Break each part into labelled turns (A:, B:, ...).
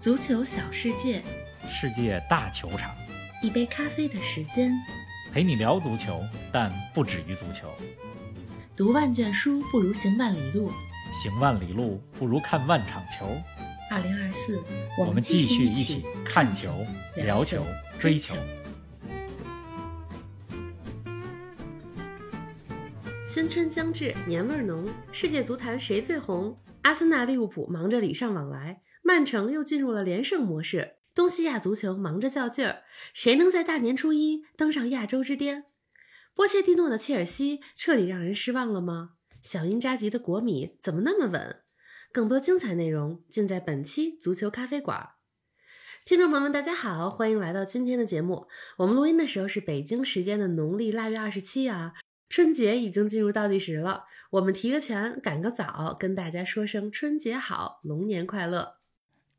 A: 足球小世界，
B: 世界大球场，
A: 一杯咖啡的时间，
B: 陪你聊足球，但不止于足球。
A: 读万卷书不如行万里路，
B: 行万里路不如看万场球。
A: 二零二四，
B: 我们继续一
A: 起
B: 起看球、聊球、追球。
A: 新春将至，年味儿浓，世界足坛谁最红？阿森纳、利物浦忙着礼尚往来，曼城又进入了连胜模式。东西亚足球忙着较劲儿，谁能在大年初一登上亚洲之巅？波切蒂诺的切尔西彻底让人失望了吗？小因扎吉的国米怎么那么稳？更多精彩内容尽在本期足球咖啡馆。听众朋友们，大家好，欢迎来到今天的节目。我们录音的时候是北京时间的农历腊月二十七啊，春节已经进入倒计时了。我们提个前，赶个早，跟大家说声春节好，龙年快乐。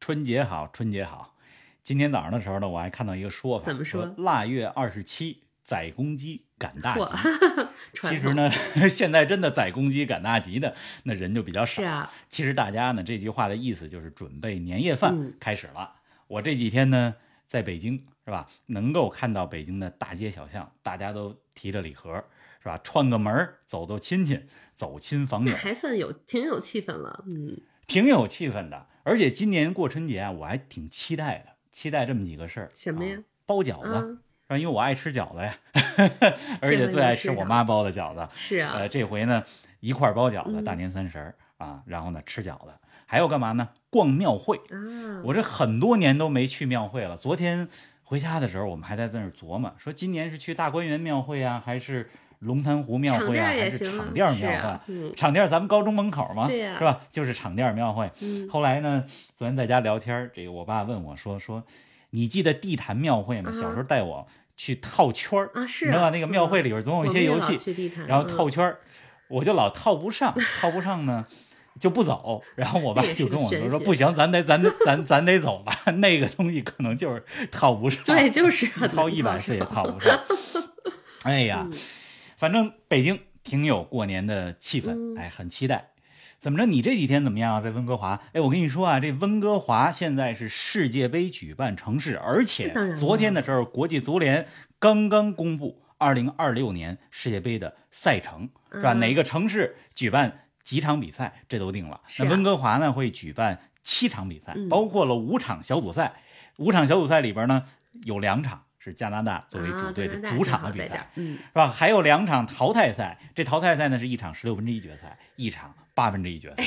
B: 春节好，春节好。今天早上的时候呢，我还看到一个说法，
A: 怎么说
B: 腊月二十七宰公鸡赶大吉。
A: 嚯，传统
B: 其实呢，现在真的宰公鸡赶大集的那人就比较少。
A: 是啊，
B: 其实大家呢，这句话的意思就是准备年夜饭
A: 嗯
B: 开始了。我这几天呢，在北京是吧，能够看到北京的大街小巷，大家都提着礼盒是吧，串个门儿走走亲戚，走亲访友
A: 那，还算有挺有气氛了。嗯，
B: 挺有气氛的。而且今年过春节啊，我还挺期待的，期待这么几个事儿。
A: 什么呀
B: 啊包饺子？因为我爱吃饺子呀，而且最爱吃我妈包的饺子。
A: 是啊，
B: 呃，这回呢，一块儿包饺子，
A: 嗯
B: 大年三十儿啊，然后呢吃饺子，还有干嘛呢？逛庙会。
A: 啊，
B: 我这很多年都没去庙会了。昨天回家的时候，我们还在在那儿琢磨，说今年是去大观园庙会啊，还是龙潭湖庙会啊，还是场店
A: 是
B: 庙会？
A: 啊嗯
B: 场店咱们高中门口嘛，是吧？就是场店庙会。
A: 嗯，
B: 后来呢，昨天在家聊天儿，这个我爸问我说说，你记得地坛庙会吗？
A: 啊
B: 小时候带我去套圈儿
A: 啊是啊
B: 你知道吧？那个庙会里边总有一些游戏，然后
A: 嗯
B: 套圈儿，我就老套不上，套不上呢。就不走，然后我爸就跟我说说不行，咱得咱得咱咱得走吧，那个东西可能就是套不上，
A: 对，就是很
B: 套一百次也套不上。哎呀，
A: 嗯
B: 反正北京挺有过年的气氛，
A: 嗯
B: 哎，很期待。怎么着？你这几天怎么样啊？在温哥华？哎，我跟你说啊，这温哥华现在是世界杯举办城市，而且昨天的时候，国际足联刚刚公布二零二六年世界杯的赛程，是吧？
A: 嗯
B: 哪个城市举办几场比赛，这都定了。
A: 啊
B: 那温哥华呢，会举办七场比赛，
A: 嗯
B: 包括了五场小组赛。五场小组赛里边呢，有两场是加拿大作为
A: 啊
B: 主队的主场的比赛。
A: 嗯，
B: 是吧？还有两场淘汰赛，这淘汰赛呢是一场十六分之一决赛，一场八分之一决赛。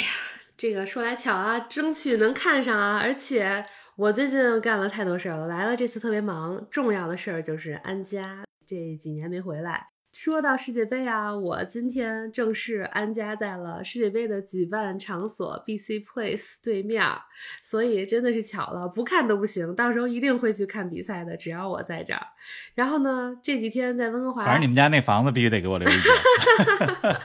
A: 这个说来巧啊，争取能看上啊！而且我最近干了太多事儿了，来了这次特别忙，重要的事儿就是安家，这几年没回来。说到世界杯啊，我今天正式安家在了世界杯的举办场所 BC Place 对面儿，所以真的是巧了，不看都不行，到时候一定会去看比赛的，只要我在这儿。然后呢，这几天在温哥华，
B: 反正你们家那房子必须得给我留一间。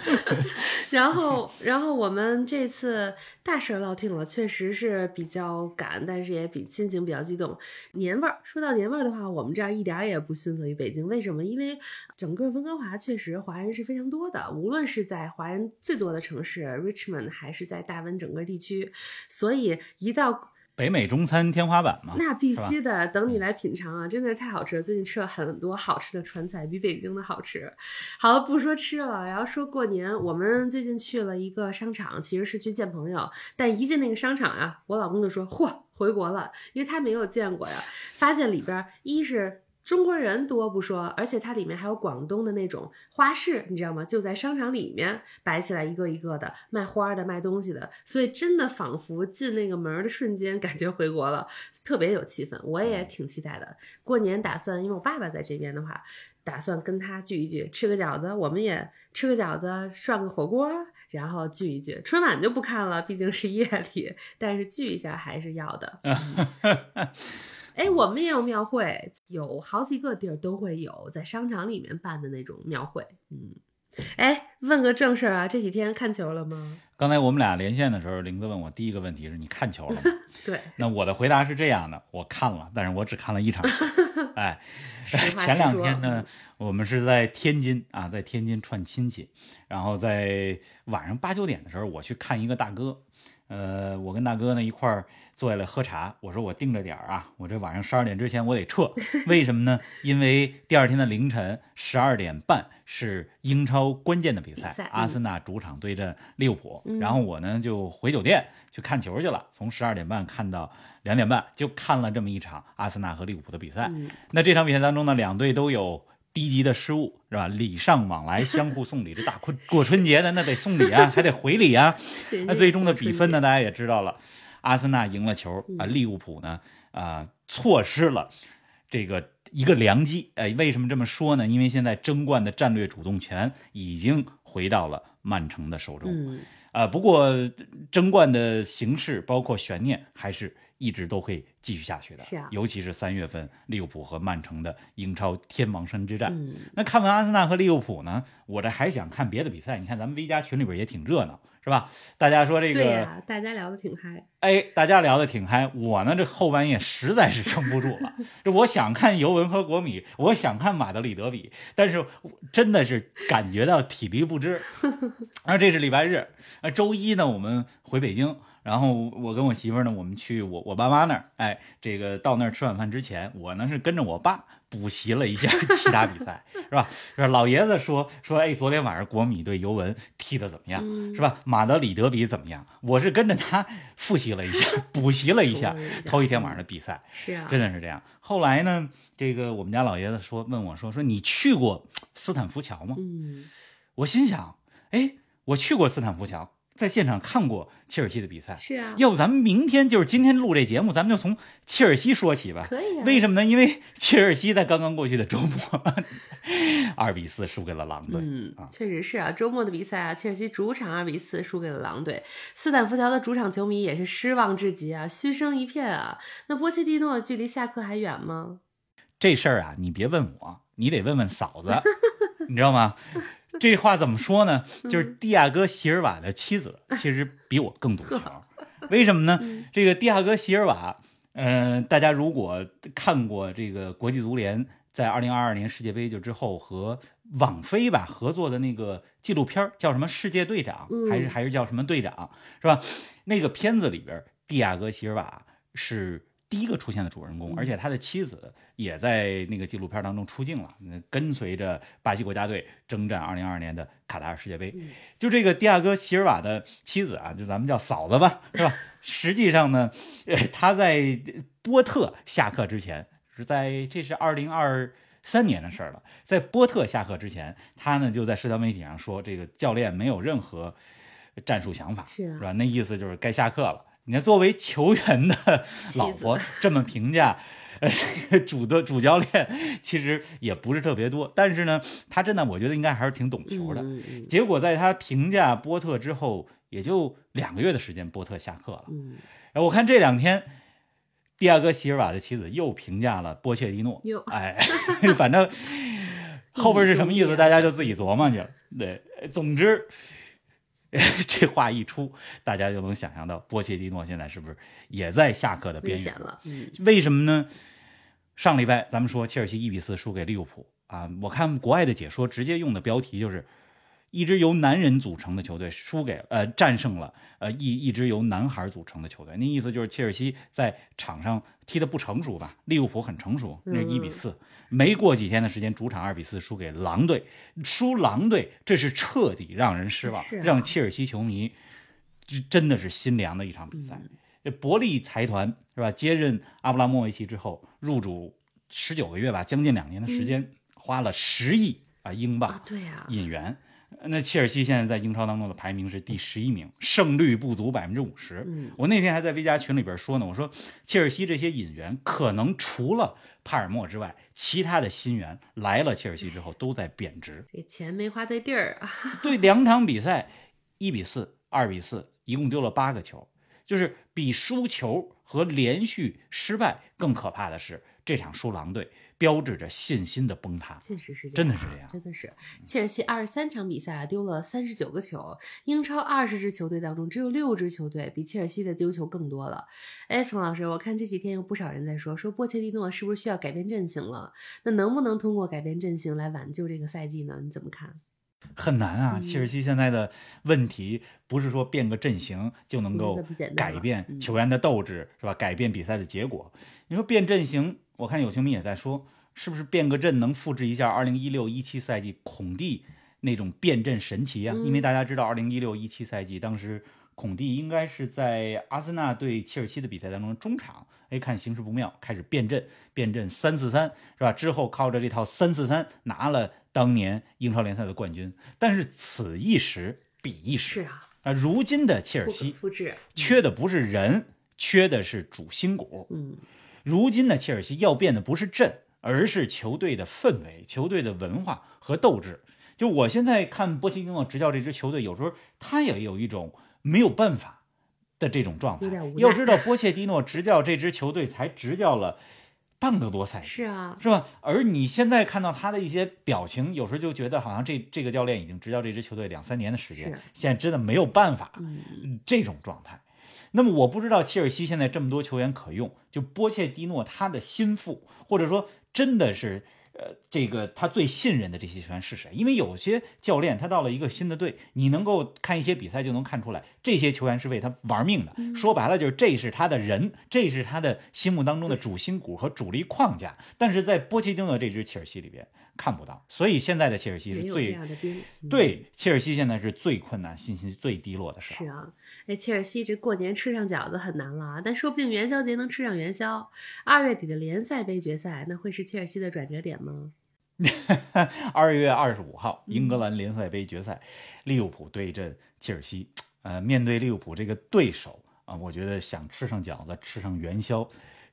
A: 然后，然后我们这次大事儿落定了，确实是比较赶，但是也比心情比较激动。年味儿，说到年味儿的话，我们这儿一点儿也不逊色于北京。为什么？因为整个温哥华确实华人是非常多的，无论是在华人最多的城市 Richmond，还是在大温整个地区，所以一到
B: 北美中餐天花板嘛，
A: 那必须的，等你来品尝啊，真的是太好吃了。最近吃了很多好吃的川菜，比北京的好吃。好了，不说吃了，然后说过年，我们最近去了一个商场，其实是去见朋友，但一进那个商场啊，我老公就说：“嚯，回国了，因为他没有见过呀。”发现里边儿一是。中国人多不说，而且它里面还有广东的那种花市，你知道吗？就在商场里面摆起来一个一个的卖花的、卖东西的，所以真的仿佛进那个门儿的瞬间，感觉回国了。特别有气氛，我也挺期待的。过年打算，因为我爸爸在这边的话，打算跟他聚一聚，吃个饺子，我们也吃个饺子，涮个火锅，然后聚一聚。春晚就不看了，毕竟是夜里，但是聚一下还是要的。哎，我们也有庙会，有好几个地儿都会有，在商场里面办的那种庙会。嗯，哎，问个正事儿啊，这几天看球了吗？
B: 刚才我们俩连线的时候，玲子问我第一个问题是你看球了吗？
A: 对，
B: 那我的回答是这样的，我看了，但是我只看了一场球。哎，前两天呢，我们是在天津啊，在天津串亲戚，然后在晚上八九点的时候，我去看一个大哥。呃，我跟大哥呢一块儿坐下来喝茶。我说我定着点儿啊，我这晚上十二点之前我得撤。为什么呢？因为第二天的凌晨十二点半是英超关键的比赛，
A: 比赛嗯
B: 阿森纳主场对阵利物浦。
A: 嗯
B: 然后我呢就回酒店去看球去了，从十二点半看到两点半，就看了这么一场阿森纳和利物浦的比赛。
A: 嗯，
B: 那这场比赛当中呢，两队都有低级的失误，是吧？礼尚往来，相互送礼。这大过过春节的，那得送礼啊，还得回礼啊。那最终的比分呢，？大家也知道了，阿森纳赢了球啊，
A: 嗯
B: 利物浦呢啊、错失了这个一个良机。哎，为什么这么说呢？因为现在争冠的战略主动权已经回到了曼城的手中。
A: 嗯，
B: 呃，不过争冠的形势包括悬念，还是一直都会继续下去的。
A: 是啊
B: 尤其是三月份利物浦和曼城的英超天王山之战。
A: 嗯，
B: 那看完阿森纳和利物浦呢，我这还想看别的比赛。你看咱们 V 加群里边也挺热闹，是吧？大家说这个，
A: 对呀，大家聊的挺嗨。
B: 哎，大家聊得挺嗨。我呢，这后半夜实在是撑不住了。这我想看尤文和国米，我想看马德里德比，但是真的是感觉到体力不支。然后这是礼拜日，呃，周一呢，我们回北京。然后我跟我媳妇儿呢，我们去我我爸妈那儿，哎，这个到那儿吃晚饭之前，我呢是跟着我爸补习了一下 其他比赛，是吧？是老爷子说说，哎，昨天晚上国米对尤文踢的怎么样？
A: 嗯
B: 是吧？马德里德比怎么样？我是跟着他复习了一下，补习了一下
A: 补了一下
B: 头一天晚上的比赛，
A: 是啊，
B: 真的是这样。后来呢，这个我们家老爷子说问我说说你去过斯坦福桥吗？
A: 嗯，
B: 我心想，哎，我去过斯坦福桥，在现场看过切尔西的比赛。
A: 是啊，
B: 要不咱们明天就是今天录这节目，咱们就从切尔西说起吧。
A: 可以啊。
B: 为什么呢？因为 切尔西在刚刚过去的周末，二比四输给了狼队。
A: 嗯
B: 啊，
A: 确实是啊，周末的比赛啊，切尔西主场二比四输给了狼队，斯坦福桥的主场球迷也是失望至极啊，嘘声一片啊。那波切蒂诺距离下课还远吗？
B: 这事儿啊，你别问我，你得问问嫂子，你知道吗？这话怎么说呢？就是蒂亚戈·席尔瓦的妻子，其实比我更懂球。为什么呢？这个蒂亚戈·席尔瓦，嗯、大家如果看过这个国际足联在二零二二年世界杯就之后和网飞吧合作的那个纪录片，叫什么《世界队长》，
A: 嗯
B: 还是还是叫什么队长，是吧？那个片子里边，蒂亚戈·席尔瓦是第一个出现的主人公，
A: 嗯
B: 而且他的妻子也在那个纪录片当中出镜了，跟随着巴西国家队征战2022年的卡塔尔世界杯。
A: 嗯
B: 就这个蒂亚戈·席尔瓦的妻子啊，就咱们叫嫂子吧，是吧？实际上呢，呃，他在波特下课之前，是在这是2023年的事儿了，在波特下课之前，他呢就在社交媒体上说，这个教练没有任何战术想法，
A: 是啊
B: 是吧？那意思就是该下课了。你看，作为球员的老婆这么评价，主的主教练其实也不是特别多，但是呢，他真的我觉得应该还是挺懂球的。结果在他评价波特之后，也就两个月的时间，波特下课了。
A: 嗯，
B: 然后我看这两天，蒂亚戈·席尔瓦的妻子又评价了波切蒂诺
A: 哟，
B: 哎，反正 后边是什么意思，大家就自己琢磨去了。对，总之。这话一出，大家就能想象到波切蒂诺现在是不是也在下课的边缘
A: 了。嗯，
B: 为什么呢？上礼拜咱们说切尔西一比四输给利物浦啊，我看国外的解说直接用的标题就是一支由男人组成的球队输给呃战胜了呃一一支由男孩组成的球队，那意思就是切尔西在场上踢得不成熟吧？利物浦很成熟，那是一比四、没过几天的时间，主场二比四输给狼队，输狼队这是彻底让人失望，
A: 啊
B: 让切尔西球迷这真的是心凉的一场比赛。这伯利财团是吧？接任阿布拉莫维奇之后，入主十九个月吧，将近两年的时间，花了十亿啊英镑
A: 啊，对呀，
B: 引援。那切尔西现在在英超当中的排名是第十一名，胜率不足百分之五十。
A: 嗯
B: 我那天还在 V 加群里边说呢，我说切尔西这些引援可能除了帕尔默之外，其他的新援来了切尔西之后都在贬值。
A: 这钱没花对地儿啊。
B: 对两场比赛，一比四、二比四，一共丢了八个球，就是比输球和连续失败更可怕的是，这场输狼队标志着信心的崩塌。
A: 确实是这样，
B: 真的是这样
A: 真的是。切尔西二十三场比赛啊，丢了三十九个球，英超二十支球队当中，只有六支球队比切尔西的丢球更多了。哎，冯老师，我看这几天有不少人在说，说波切蒂诺是不是需要改变阵型了？那能不能通过改变阵型来挽救这个赛季呢？你怎么看？
B: 很难啊！
A: 嗯
B: 切尔西现在的问题不是说变个阵型就能够改变球员的斗志，是吧？改变比赛的结果。你说变阵型，我看有球迷也在说，是不是变个阵能复制一下2016、17赛季孔蒂那种变阵神奇啊？
A: 嗯
B: 因为大家知道2016、17赛季当时孔蒂应该是在阿森纳对切尔西的比赛当中中场，哎，看形势不妙，开始变阵，变阵三四三是吧？之后靠着这套三四三拿了当年英超联赛的冠军。但是此一时彼一时
A: 是啊，
B: 啊，如今的切尔西
A: 复制。
B: 缺的不是人，缺的是主心骨。
A: 嗯，
B: 如今的切尔西要变的不是阵，而是球队的氛围、球队的文化和斗志。就我现在看波切蒂诺执教这支球队，有时候他也有一种没有办法的这种状态要知道，波切蒂诺执教这支球队才执教了半个多赛季，
A: 是啊，
B: 是吧？而你现在看到他的一些表情，有时候就觉得好像这这个教练已经执教这支球队两三年的时间，现在真的没有办法
A: 嗯，
B: 这种状态。那么我不知道切尔西现在这么多球员可用，就波切蒂诺他的心腹，或者说真的是呃这个他最信任的这些球员是谁？因为有些教练他到了一个新的队，你能够看一些比赛就能看出来，这些球员是为他玩命的。说白了就是这是他的人，这是他的心目当中的主心骨和主力框架。但是在波切蒂诺这支切尔西里边看不到，所以现在的切尔西是最对切尔西现在是最困难、信心最低落的时候
A: 是。啊，哎，切尔西这过年吃上饺子很难了啊，但说不定元宵节能吃上元宵。二月底的联赛杯决赛，那会是切尔西的转折点吗？
B: 二月二十五号，
A: 嗯
B: 英格兰联赛杯决赛，利物浦对阵切尔西。呃，面对利物浦这个对手啊，我觉得想吃上饺子、吃上元宵，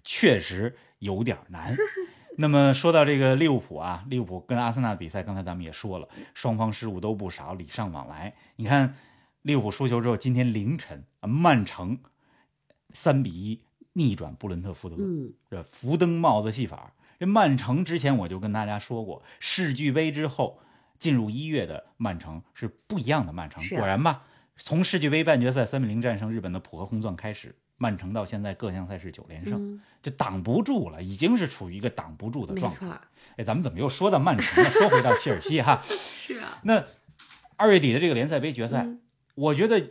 B: 确实有点难。那么说到这个利物浦啊，利物浦跟阿森纳的比赛，刚才咱们也说了，双方失误都不少，礼尚往来。你看，利物浦输球之后，今天凌晨啊，曼城三比一逆转布伦特福德。
A: 嗯，
B: 这福登帽子戏法。这曼城之前我就跟大家说过，世俱杯之后进入一月的曼城是不一样的曼城。果然吧，从世俱杯半决赛三比零战胜日本的浦和红钻开始，曼城到现在各项赛事九连胜，
A: 嗯，
B: 就挡不住了，已经是处于一个挡不住的状态。哎，咱们怎么又说到曼城了？说回到切尔西哈，
A: 是啊，
B: 那二月底的这个联赛杯决赛，
A: 嗯
B: 我觉得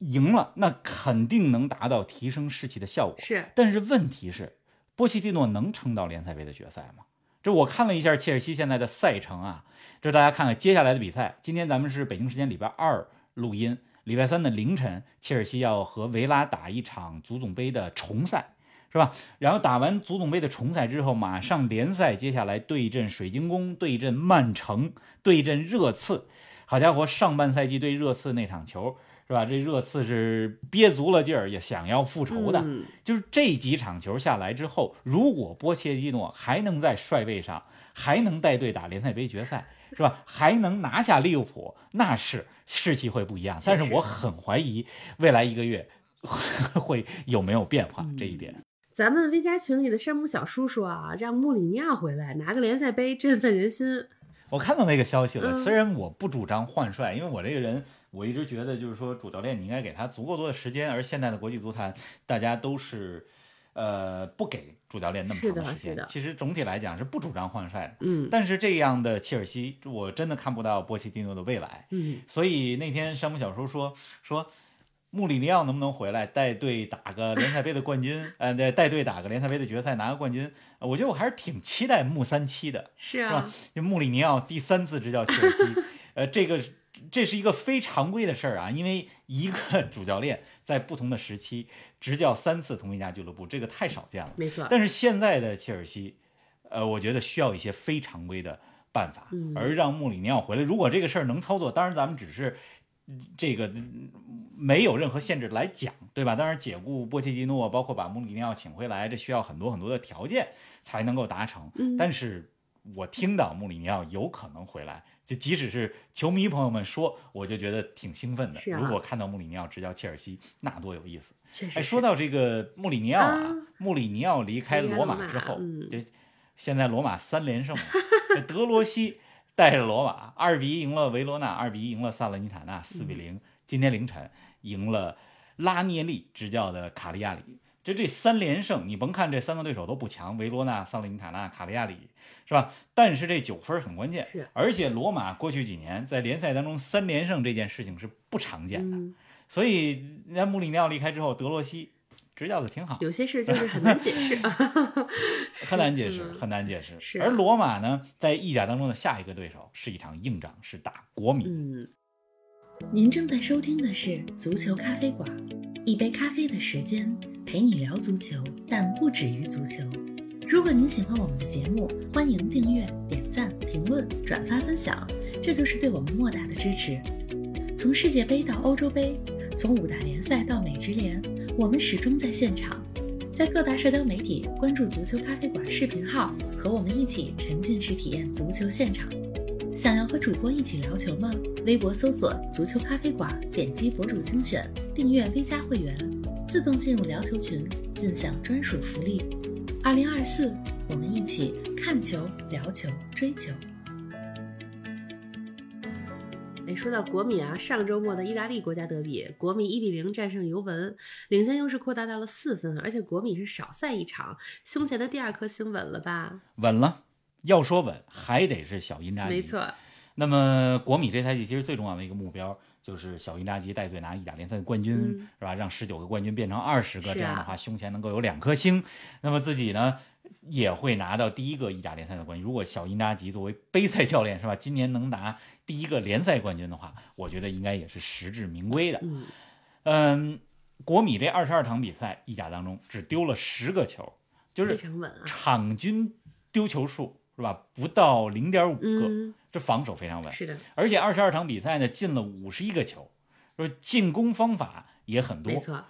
B: 赢了，那肯定能达到提升士气的效果。
A: 是
B: 但是问题是，波切蒂诺能撑到联赛杯的决赛吗？这我看了一下切尔西现在的赛程啊，这大家看看接下来的比赛。今天咱们是北京时间礼拜二录音，礼拜三的凌晨，切尔西要和维拉打一场足总杯的重赛，是吧？然后打完足总杯的重赛之后，马上联赛接下来对阵水晶宫，对阵曼城，对阵热刺。好家伙，上半赛季对热刺那场球是吧？这热刺是憋足了劲儿，也想要复仇的。就是这几场球下来之后，如果波切蒂诺还能在帅位上，还能带队打联赛杯决赛，是吧？还能拿下利物浦，那是士气会不一样。但是我很怀疑未来一个月会 有没有变化
A: 嗯
B: 这一点。
A: 咱们微加群里的山姆小叔叔啊，让穆里尼奥回来拿个联赛杯振奋人心。
B: 我看到那个消息了，
A: 嗯
B: 虽然我不主张换帅，因为我这个人我一直觉得就是说主教练你应该给他足够多的时间，而现在的国际足坛大家都是。呃，不给主教练那么长
A: 的
B: 时间，其实总体来讲是不主张换帅的。
A: 嗯
B: 但是这样的切尔西，我真的看不到波切蒂诺的未来。
A: 嗯，
B: 所以那天山姆小叔说说，穆里尼奥能不能回来带队打个联赛杯的冠军？呃，带带队打个联赛杯的决赛拿个冠军？呃我觉得我还是挺期待穆三七的，是
A: 啊，？
B: 就穆里尼奥第三次执教切尔西，呃，这个这是一个非常规的事儿啊，因为一个主教练在不同的时期执教三次同一家俱乐部，这个太少见了。
A: 没错。
B: 但是现在的切尔西，呃，我觉得需要一些非常规的办法，
A: 嗯
B: 而让穆里尼奥回来。如果这个事儿能操作，当然咱们只是嗯这个嗯没有任何限制来讲，对吧？当然解雇波切蒂诺，包括把穆里尼奥请回来，这需要很多很多的条件才能够达成。
A: 嗯
B: 但是我听到穆里尼奥有可能回来。就即使是球迷朋友们说，我就觉得挺兴奋的。如果看到穆里尼奥执教切尔西，那多有意思！说到这个穆里尼奥啊，
A: 啊
B: 穆里尼奥离开罗
A: 罗马
B: 马之后，
A: 嗯
B: 现在罗马三连胜了，德罗西带着罗马二比一赢了维罗纳，二比一赢了萨勒尼塔纳，四比零。今天凌晨赢了拉涅利执教的卡利亚里。这这三连胜，你甭看这三个对手都不强，维罗纳、萨勒尼塔纳、卡利亚里，是吧？但是这九分很关键，
A: 是
B: 而且罗马过去几年在联赛当中三连胜这件事情是不常见的，
A: 嗯，
B: 所以人家穆里尼奥离开之后，德罗西执教的挺好，
A: 有些事就是很难解释 啊。
B: 很难解释，
A: 嗯
B: 很难解释。而罗马呢，在意甲当中的下一个对手是一场硬仗，是打国米。
A: 嗯，
C: 您正在收听的是足球咖啡馆，一杯咖啡的时间陪你聊足球，但不止于足球。如果您喜欢我们的节目，欢迎订阅、点赞、评论、转发分享，这就是对我们莫大的支持。从世界杯到欧洲杯，从五大联赛到美职联，我们始终在现场。在各大社交媒体关注“足球咖啡馆”视频号，和我们一起沉浸式体验足球现场。想要和主播一起聊球吗？微博搜索“足球咖啡馆”，点击博主精选，订阅 V 加会员，自动进入聊球群，尽享专属福利。二零二四，我们一起看球、聊球、追球。
A: 哎，说到国米啊，上周末的意大利国家德比，国米一比零战胜尤文，领先优势扩大到了四分，而且国米是少赛一场，胸前的第二颗星稳了吧？
B: 稳了，要说稳，还得是小因扎吉。
A: 没。错，
B: 那么国米这赛季其实最重要的一个目标就是小因扎吉带队拿意甲联赛的冠军，
A: 嗯
B: 是吧？让十九个冠军变成二十个，
A: 啊
B: 这样的话胸前能够有两颗星。那么自己呢也会拿到第一个意甲联赛的冠军。如果小因扎吉作为杯赛教练是吧，今年能拿第一个联赛冠军的话，我觉得应该也是实至名归的。
A: 嗯，
B: 嗯，国米这二十二场比赛意甲当中只丢了十个球，就是。场均丢球数是吧？不到零点五个，
A: 嗯，
B: 这防守非常稳。
A: 是的，
B: 而且二十二场比赛呢，进了五十一个球，说进攻方法也很多
A: 没，错，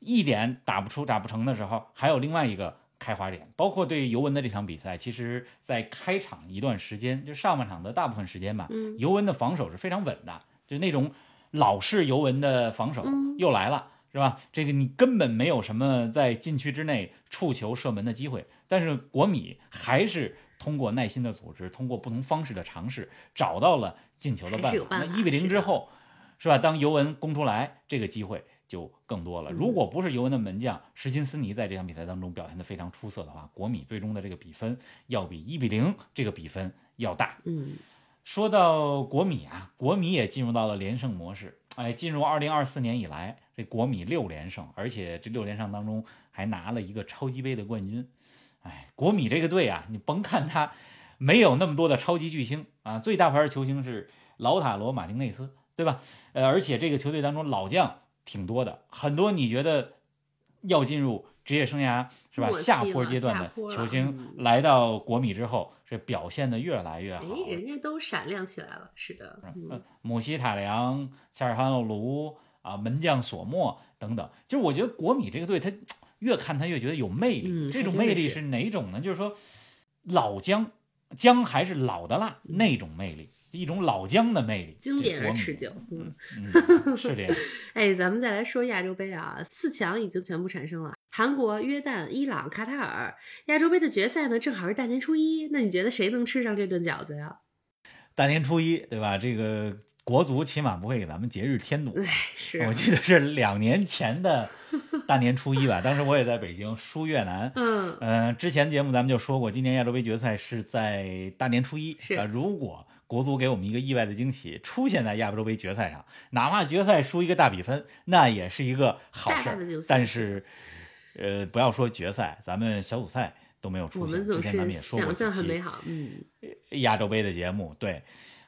B: 一点打不出、打不成的时候，还有另外一个开花点。包括对尤文的这场比赛，其实在开场一段时间，就上半场的大部分时间吧，
A: 嗯
B: 尤文的防守是非常稳的，就那种老式尤文的防守
A: 嗯
B: 又来了。是吧？这个你根本没有什么在禁区之内触球射门的机会，但是国米还是通过耐心的组织，通过不同方式的尝试，找到了进球的办法。那一比零之后，是吧？当尤文攻出来，这个机会就更多了。
A: 嗯
B: 如果不是尤文的门将什金斯尼在这场比赛当中表现得非常出色的话，国米最终的这个比分要比一比零这个比分要大。
A: 嗯，
B: 说到国米啊，国米也进入到了连胜模式。哎，进入二零二四年以来，这国米六连胜，而且这六连胜当中还拿了一个超级杯的冠军。哎，国米这个队啊，你甭看他没有那么多的超级巨星啊，最大牌的球星是劳塔罗·马丁内斯，对吧？呃，而且这个球队当中老将挺多的，很多你觉得要进入职业生涯是吧下坡阶段的球星
A: 嗯
B: 来到国米之后，是表现的越来越好
A: 哎。，人家都闪亮起来了，是的，
B: 呃
A: 嗯，
B: 姆希塔良、恰尔哈诺卢啊，门将索莫等等，就是我觉得国米这个队，他越看他越觉得有魅力。
A: 嗯
B: 这种魅力是哪种呢？就是说老姜，姜还是老的辣那种魅力，一种老姜的魅力，
A: 嗯经典而持久，嗯。
B: 嗯，是这样。
A: 哎，咱们再来说亚洲杯啊，四强已经全部产生了，韩国、约旦、伊朗、卡塔尔。亚洲杯的决赛呢，正好是大年初一，那你觉得谁能吃上这顿饺子呀？
B: 大年初一，对吧？这个国足起码不会给咱们节日添堵。
A: 哎，是
B: 我，记得是两年前的大年初一吧，当时我也在北京输越南。
A: 嗯，
B: 嗯，之前节目咱们就说过，今年亚洲杯决赛是在大年初一。
A: 是
B: 啊，如果国足给我们一个意外的惊喜，出现在亚洲杯决赛上，哪怕决赛输一个大比分，那也是一个好事。但是，呃，不要说决赛，咱们小组赛都没有
A: 我
B: 出现。
A: 们总
B: 之前咱们
A: 是
B: 也说过
A: 想象很美好，嗯，
B: 亚洲杯的节目，对，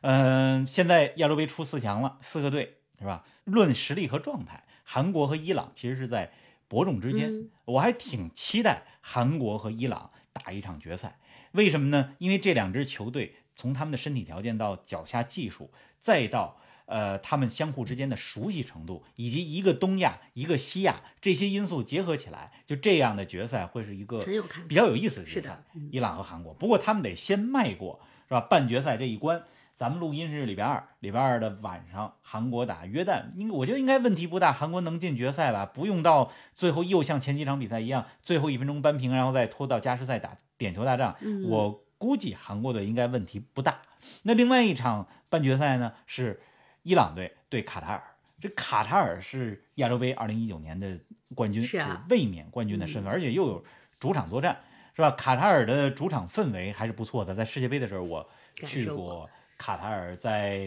B: 嗯、现在亚洲杯出四强了，四个队是吧？论实力和状态，韩国和伊朗其实是在伯仲之间。
A: 嗯
B: 我还挺期待韩国和伊朗打一场决赛，为什么呢？因为这两支球队从他们的身体条件到脚下技术，再到呃他们相互之间的熟悉程度，以及一个东亚一个西亚这些因素结合起来，就这样的决赛会是一个比较有意思的决赛伊朗和韩国，不过他们得先迈过是吧半决赛这一关。咱们录音是礼拜二，礼拜二的晚上，韩国打约旦，应我觉得应该问题不大，韩国能进决赛吧？不用到最后又像前几场比赛一样，最后一分钟扳平，然后再拖到加时赛打点球大战。
A: 嗯
B: 我估计韩国队应该问题不大。那另外一场半决赛呢，是伊朗队对卡塔尔。这卡塔尔是亚洲杯二零一九年的冠军，
A: 是啊
B: 卫冕冠军的身份，而且又有主场作战，是吧？卡塔尔的主场氛围还是不错的，在世界杯的时候我去过卡塔尔在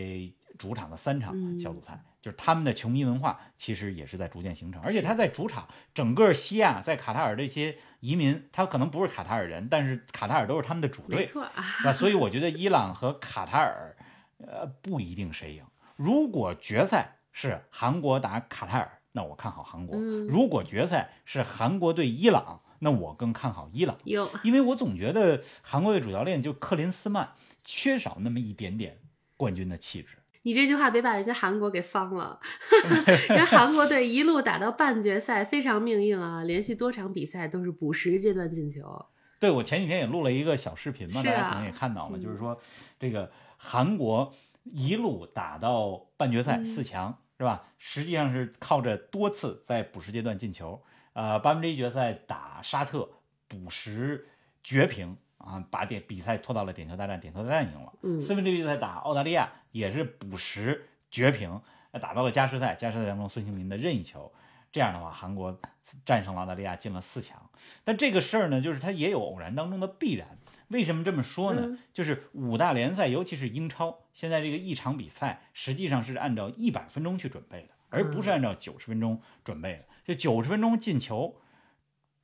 B: 主场的三场
A: 嗯。
B: 小组赛，就是他们的球迷文化其实也是在逐渐形成，而且他在主场，整个西亚在卡塔尔这些移民，他可能不是卡塔尔人，但是卡塔尔都是他们的主队，
A: 没错啊，
B: 那？所以我觉得伊朗和卡塔尔，呃，不一定谁赢。如果决赛是韩国打卡塔尔，那我看好韩国；
A: 嗯。
B: 如果决赛是韩国对伊朗，那我更看好伊朗。
A: 有
B: 因为我总觉得韩国队主教练就克林斯曼缺少那么一点点冠军的气质。
A: 你这句话别把人家韩国给方了，人家韩国队一路打到半决赛，非常命硬啊，连续多场比赛都是补时阶段进球。
B: 对我前几天也录了一个小视频嘛，
A: 啊
B: 大家可能也看到了，
A: 嗯
B: 就是说这个韩国一路打到半决赛
A: 嗯
B: 四强、是吧？实际上是靠着多次在补时阶段进球，呃，八分之一决赛打沙特补时绝平啊，把点比赛拖到了点球大战，点球大战赢了。
A: 嗯
B: 四分之一决赛打澳大利亚也是补时绝平，呃打到了加时赛，加时赛当中孙兴民的任意球，这样的话韩国战胜了澳大利亚进了四强。但这个事儿呢，就是它也有偶然当中的必然。为什么这么说呢？
A: 嗯
B: 就是五大联赛，尤其是英超，现在这个一场比赛实际上是按照一百分钟去准备的，而不是按照九十分钟准备的。就九十分钟进球，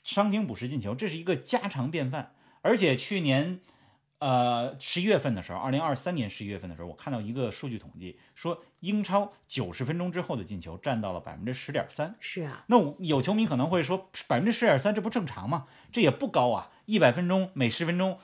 B: 伤停补时进球，这是一个家常便饭。而且去年，呃，十一月份的时候，二零二三年十一月份的时候，我看到一个数据统计，说英超九十分钟之后的进球占到了百分之十点三。
A: 是啊，
B: 那有球迷可能会说，百分之十点三，这不正常吗？这也不高啊，一百分钟每十分钟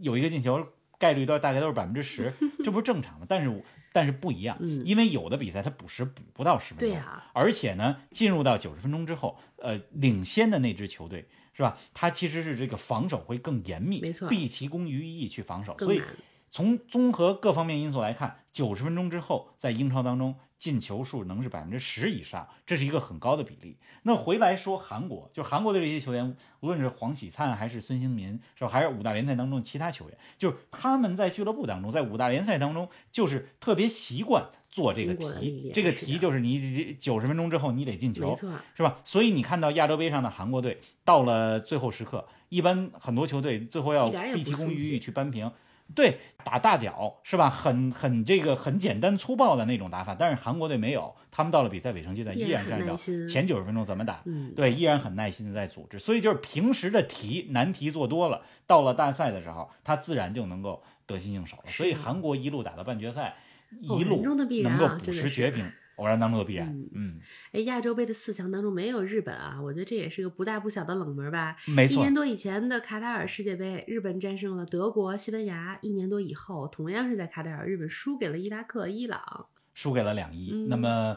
B: 有一个进球，概率都大概都是百分之十，这不是正常的。但是我但是不一样，
A: 嗯
B: 因为有的比赛它补时补不到十分钟，
A: 对呀
B: 而且呢，进入到九十分钟之后，呃，领先的那支球队是吧？它其实是这个防守会更严密，
A: 没错
B: 毕其功于一役去防守，所以。从综合各方面因素来看，九十分钟之后，在英超当中进球数能是百分之十以上，这是一个很高的比例。那回来说韩国，就韩国的这些球员，无论是黄喜灿还是孙兴民，是吧？还是五大联赛当中其他球员，就是他们在俱乐部当中，在五大联赛当中，就是特别习惯做这个题。这个题就是你九十分钟之后你得进球，
A: 没错，
B: 是吧？所以你看到亚洲杯上的韩国队到了最后时刻，一般很多球队最后要毕其功于去扳平。对，打大脚是吧？很很这个很简单粗暴的那种打法，但是韩国队没有，他们到了比赛尾声阶段
A: 依然很
B: 依然是按照前九十分钟怎么打，
A: 嗯，
B: 对，依然很耐心的在组织。所以就是平时的题难题做多了，到了大赛的时候，他自然就能够得心应手了。所以韩国一路打到半决赛，一路能够补
A: 啊真的是
B: 时绝平，偶然当中的必然
A: 嗯。
B: 嗯，
A: 哎，亚洲杯的四强当中没有日本啊，我觉得这也是个不大不小的冷门吧。
B: 没错
A: 一年。多以前的卡塔尔世界杯，日本战胜了德国、西班牙。一年多以后，同样是在卡塔尔，日本输给了伊拉克、伊朗。
B: 输给了两伊。
A: 嗯
B: 那么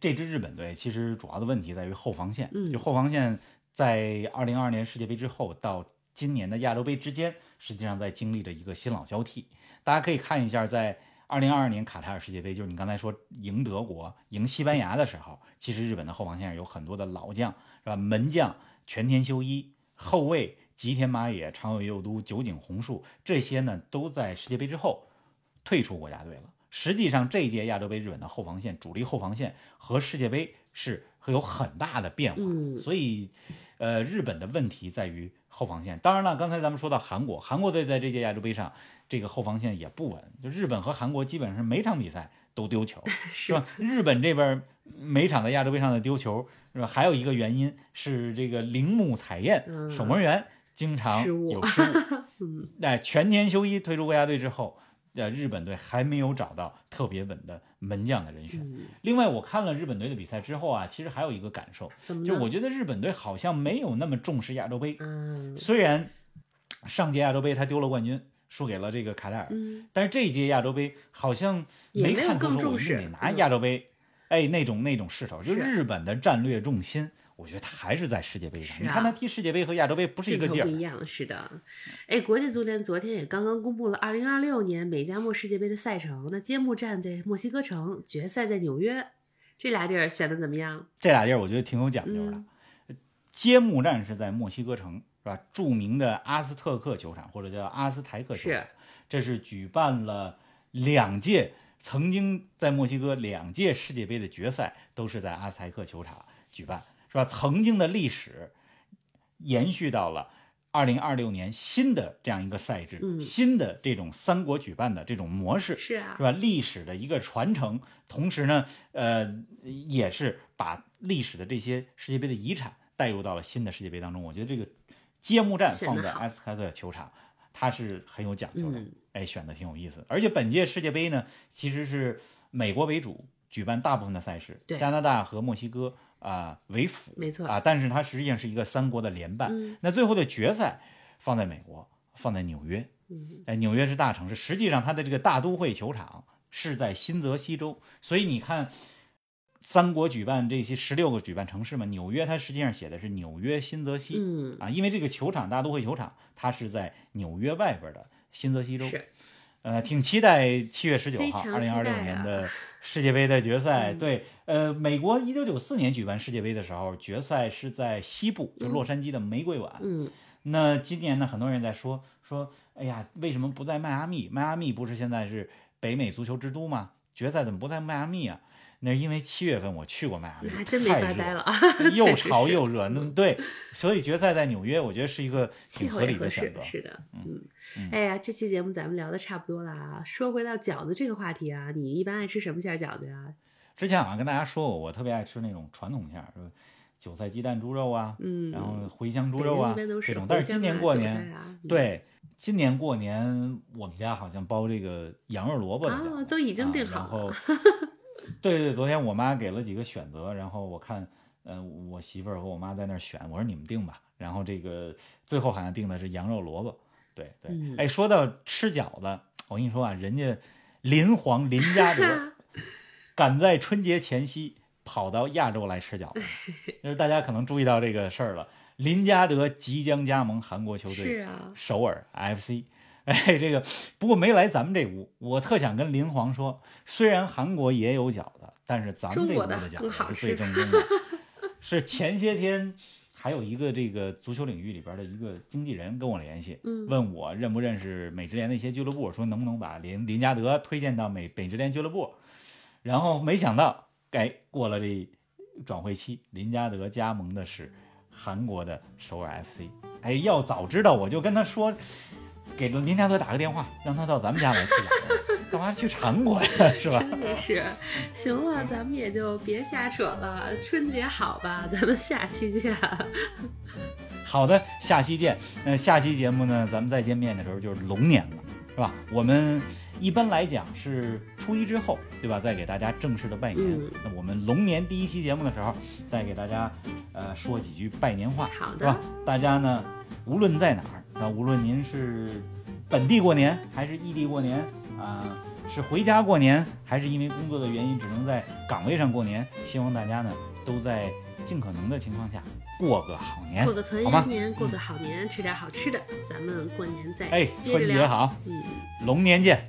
B: 这支日本队其实主要的问题在于后防线，
A: 嗯
B: 就后防线在二零二二年世界杯之后到今年的亚洲杯之间，实际上在经历着一个新老交替。大家可以看一下，在二零二二年卡塔尔世界杯，就是你刚才说赢德国、赢西班牙的时候，其实日本的后防线上有很多的老将，是吧？门将全田修一，后卫吉田麻也、长尾佑都、酒井宏树，这些呢都在世界杯之后退出国家队了。实际上，这一届亚洲杯日本的后防线主力后防线和世界杯是会有很大的变化，
A: 嗯
B: 所以，呃，日本的问题在于后防线。当然了，刚才咱们说到韩国，韩国队在这届亚洲杯上这个后防线也不稳，就日本和韩国基本上每场比赛都丢球，是吧？日本这边每场在亚洲杯上的丢球，是吧？还有一个原因是这个铃木彩彦、
A: 嗯
B: 守门员经常
A: 失误
B: 有失误。
A: 嗯，
B: 在全年休一退出国家队之后，呃，日本队还没有找到特别稳的门将的人选。
A: 嗯
B: 另外，我看了日本队的比赛之后啊，其实还有一个感受？就我觉得日本队好像没有那么重视亚洲杯。
A: 嗯
B: 虽然上届亚洲杯他丢了冠军，输给了这个卡塔尔，
A: 嗯，
B: 但是这一届亚洲杯好像
A: 没有
B: 看出说我
A: 更重视
B: 们得拿
A: 嗯
B: 亚洲杯，哎，那种那种势头。就日本的战略重心，我觉得他还是在世界杯上。
A: 是
B: 你看他
A: 啊
B: 踢世界杯和亚洲杯不是一个劲儿
A: 不。一样，是的。哎，国际足联昨天也刚刚公布了2026年美加墨世界杯的赛程，那揭幕战在墨西哥城，决赛在纽约，这俩地儿选的怎么样？
B: 这俩地儿我觉得挺有讲究的。
A: 嗯
B: 揭幕战是在墨西哥城，是吧？著名的阿斯特克球场或者叫阿斯台克球场
A: 是，
B: 这是举办了两届曾经在墨西哥两届世界杯的决赛都是在阿斯台克球场举办，是吧？曾经的历史延续到了。二零二六年新的这样一个赛制，
A: 嗯
B: 新的这种三国举办的这种模式，
A: 是啊
B: 是，吧？历史的一个传承，同时呢，呃，也是把历史的这些世界杯的遗产带入到了新的世界杯当中。我觉得这个揭幕战放在埃斯卡特球场，它是很有讲究的，
A: 嗯
B: 哎，选的挺有意思。而且本届世界杯呢，其实是美国为主举办大部分的赛事，
A: 对
B: 加拿大和墨西哥啊、为辅，
A: 没错
B: 啊，但是它实际上是一个三国的联办。
A: 嗯
B: 那最后的决赛放在美国，放在纽约。
A: 嗯
B: 哎，纽约是大城市，实际上它的这个大都会球场是在新泽西州，所以你看，三国举办这些十六个举办城市嘛，纽约它实际上写的是纽约新泽西、
A: 嗯，
B: 啊，因为这个球场大都会球场它是在纽约外边的新泽西州。
A: 是，
B: 呃，挺期待七月十九号二零二六年的 世界杯的决赛。
A: 嗯
B: 对，呃，美国一九九四年举办世界杯的时候，决赛是在西部，就
A: 嗯
B: 洛杉矶的玫瑰碗。
A: 嗯
B: 那今年呢，很多人在说说，哎呀，为什么不在迈阿密？迈阿密不是现在是北美足球之都吗？决赛怎么不在迈阿密啊？那是因为七月份我去过迈阿密，
A: 还真没法待了啊，
B: 又潮又热。那对，所以决赛在纽约，我觉得是一个挺合理的选择，。
A: 是的，嗯
B: 嗯，
A: 哎呀，这期节目咱们聊的差不多了啊。说回到饺子这个话题啊，你一般爱吃什么馅儿饺子呀？
B: 之前好像跟大家说过，我特别爱吃那种传统馅儿，韭菜鸡蛋猪肉啊，
A: 嗯，
B: 然后茴香猪肉啊这种。但是今年过年，对，今年过年我们家好像包这个羊肉萝卜的
A: 啊，都已经定
B: 啊、然后
A: 好了。
B: 对对，昨天我妈给了几个选择，然后我看，嗯、我媳妇儿和我妈在那儿选，我说你们定吧。然后这个最后好像定的是羊肉萝卜，对对。
A: 嗯
B: 哎，说到吃饺子，我跟你说啊，人家林皇林家德 赶在春节前夕跑到亚洲来吃饺子，就是大家可能注意到这个事儿了。林加德即将加盟韩国球队
A: 是啊，
B: 首尔 FC。哎，这个不过没来咱们这屋，我特想跟林皇说，虽然韩国也有饺子，但是咱们这屋
A: 的
B: 饺子是最正宗的。是前些天还有一个这个足球领域里边的一个经纪人跟我联系，
A: 嗯
B: 问我认不认识美职联的一些俱乐部，说能不能把林林加德推荐到美美职联俱乐部。然后没想到，哎，过了这转会期，林加德加盟的是韩国的首尔 FC。哎，要早知道我就跟他说，给林家德打个电话，让他到咱们家来吃 干嘛去韩国呀？是吧？
A: 真的是，行了，咱们也就别瞎扯了。春节好吧，咱们下期见。
B: 好的，下期见。那，下期节目呢，咱们再见面的时候就是龙年了，是吧？我们一般来讲是初一之后，对吧？再给大家正式的拜年。
A: 嗯
B: 那我们龙年第一期节目的时候，再给大家呃说几句拜年话，
A: 好
B: 是吧
A: 的，？
B: 大家呢，无论在哪儿，啊，无论您是本地过年还是异地过年啊、是回家过年，还是因为工作的原因只能在岗位上过年，希望大家呢都在尽可能的情况下过个好年
A: 过，个团圆？年，过个好年，吃点好吃的，咱们过年再
B: 哎。春节好，
A: 嗯。
B: 龙年见。